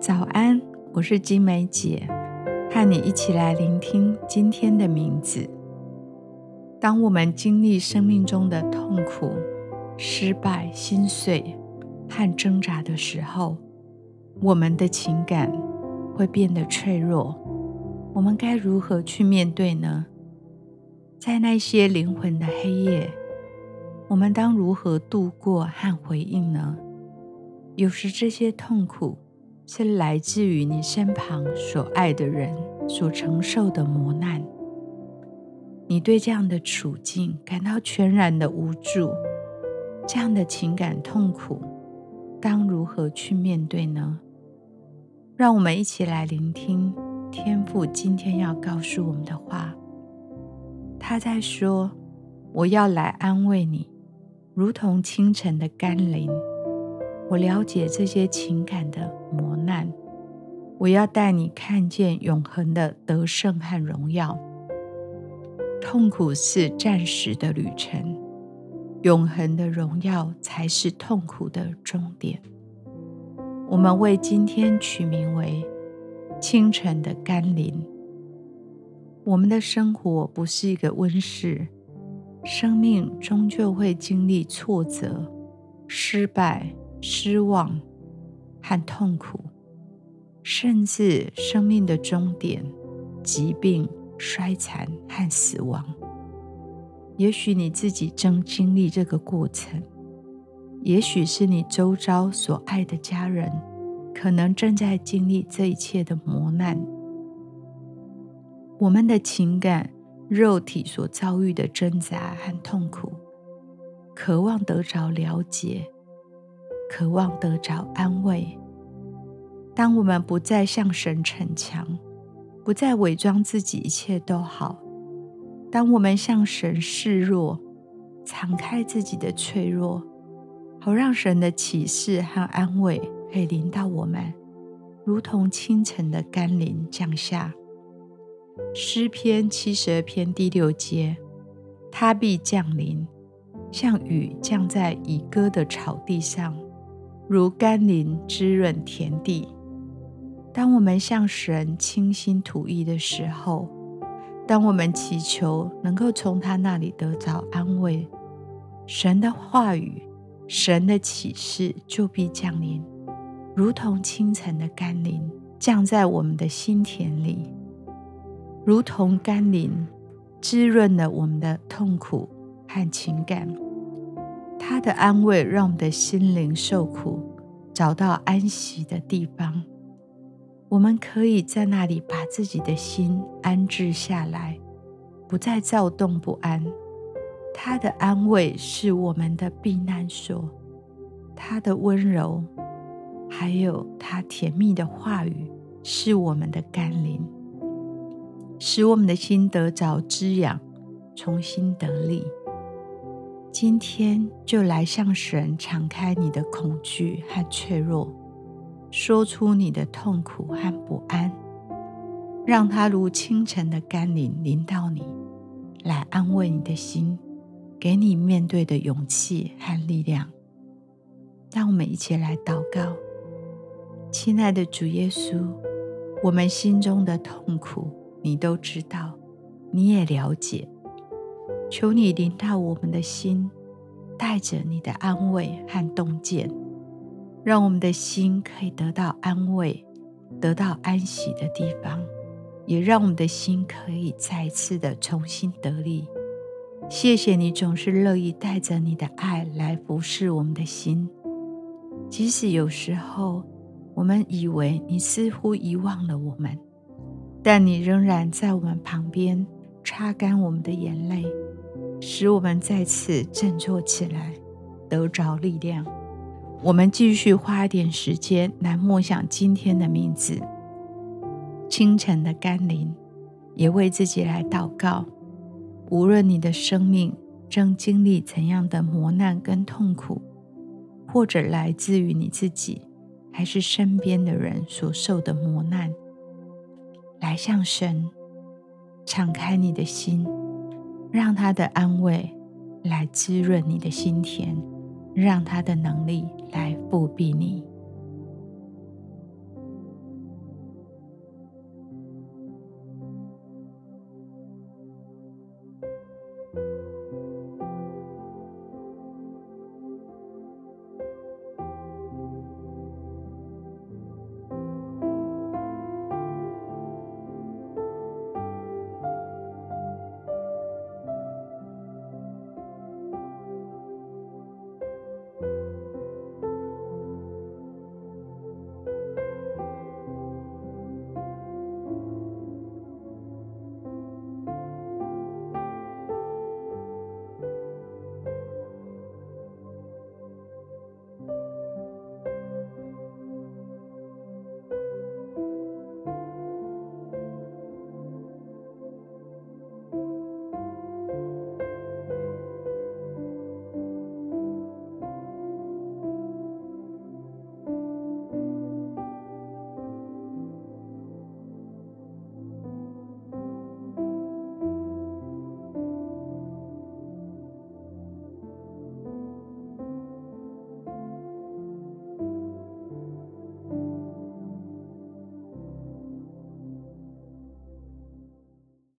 早安，我是金梅姐，和你一起来聆听今天的名字。当我们经历生命中的痛苦、失败、心碎和挣扎的时候，我们的情感会变得脆弱。我们该如何去面对呢？在那些灵魂的黑夜，我们当如何度过和回应呢？有时这些痛苦是来自于你身旁所爱的人所承受的磨难。你对这样的处境感到全然的无助，这样的情感痛苦，当如何去面对呢？让我们一起来聆听天父今天要告诉我们的话。他在说：“我要来安慰你，如同清晨的甘霖。我了解这些情感的磨难，我要带你看见永恒的得胜和荣耀。痛苦是暂时的旅程，永恒的荣耀才是痛苦的终点。我们为今天取名为清晨的甘霖。”我们的生活不是一个温室，生命终究会经历挫折、失败、失望和痛苦，甚至生命的终点——疾病、衰残和死亡。也许你自己正经历这个过程，也许是你周遭所爱的家人，可能正在经历这一切的磨难。我们的情感、肉体所遭遇的挣扎和痛苦，渴望得着了解，渴望得着安慰。当我们不再向神逞强，不再伪装自己一切都好，当我们向神示弱，敞开自己的脆弱，好让神的启示和安慰可以临到我们，如同清晨的甘霖降下。诗篇七十二篇第六节，他必降临，像雨降在已割的草地上，如甘霖滋润田地。当我们向神倾心吐意的时候，当我们祈求能够从他那里得到安慰，神的话语、神的启示就必降临，如同清晨的甘霖降在我们的心田里。如同甘霖，滋润了我们的痛苦和情感。他的安慰让我们的心灵受苦，找到安息的地方。我们可以在那里把自己的心安置下来，不再躁动不安。他的安慰是我们的避难所，他的温柔，还有他甜蜜的话语，是我们的甘霖。使我们的心得着滋养，重新得力。今天就来向神敞开你的恐惧和脆弱，说出你的痛苦和不安，让它如清晨的甘霖临到你，来安慰你的心，给你面对的勇气和力量。让我们一起来祷告，亲爱的主耶稣，我们心中的痛苦。你都知道，你也了解。求你临到我们的心，带着你的安慰和洞见，让我们的心可以得到安慰，得到安息的地方，也让我们的心可以再次的重新得力。谢谢你总是乐意带着你的爱来服侍我们的心，即使有时候我们以为你似乎遗忘了我们。但你仍然在我们旁边，擦干我们的眼泪，使我们再次振作起来，得着力量。我们继续花一点时间来默想今天的名字，清晨的甘霖，也为自己来祷告。无论你的生命正经历怎样的磨难跟痛苦，或者来自于你自己，还是身边的人所受的磨难。来向神敞开你的心，让他的安慰来滋润你的心田，让他的能力来复辟你。